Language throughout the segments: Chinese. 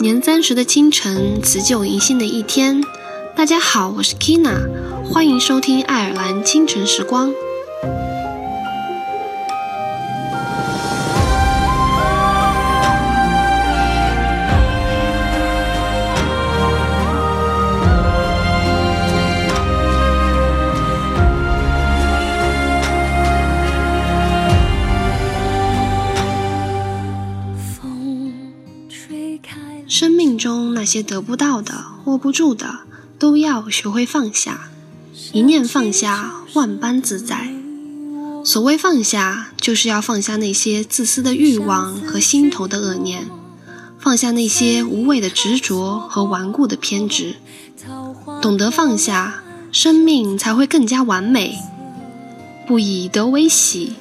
年三十的清晨，辞旧迎新的一天。大家好，我是 Kina，欢迎收听爱尔兰清晨时光。那些得不到的、握不住的，都要学会放下。一念放下，万般自在。所谓放下，就是要放下那些自私的欲望和心头的恶念，放下那些无谓的执着和顽固的偏执。懂得放下，生命才会更加完美。不以得为喜，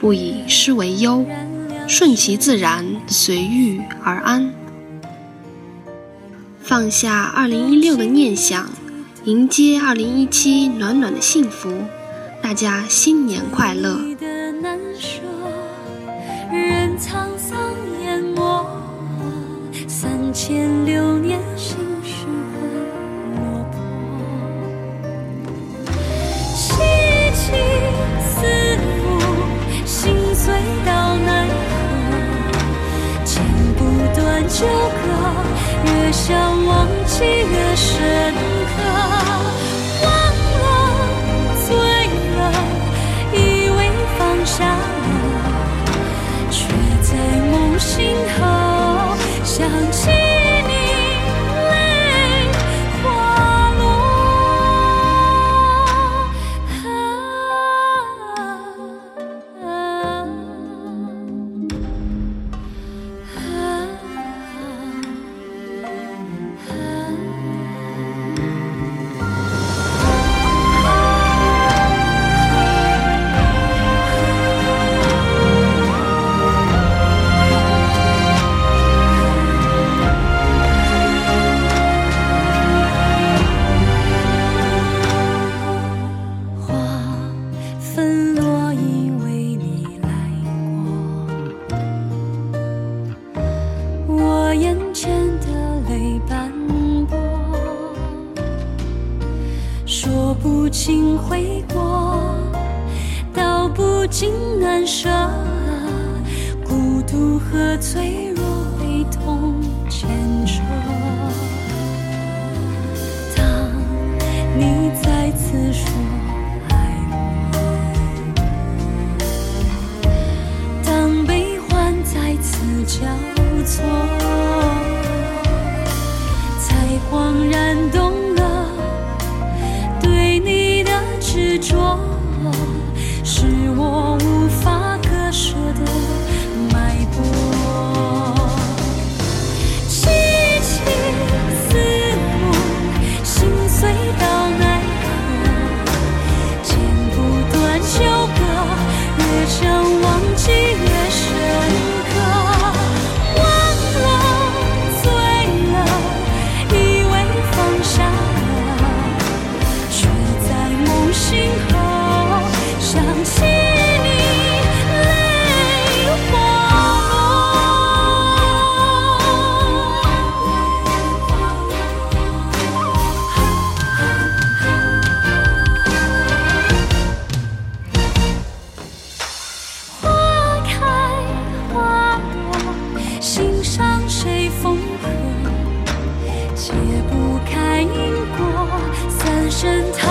不以失为忧，顺其自然，随遇而安。放下二零一六的念想，迎接二零一七暖暖的幸福。大家新年快乐！任沧桑淹没三千六不清悔过，道不尽难舍，孤独何罪真。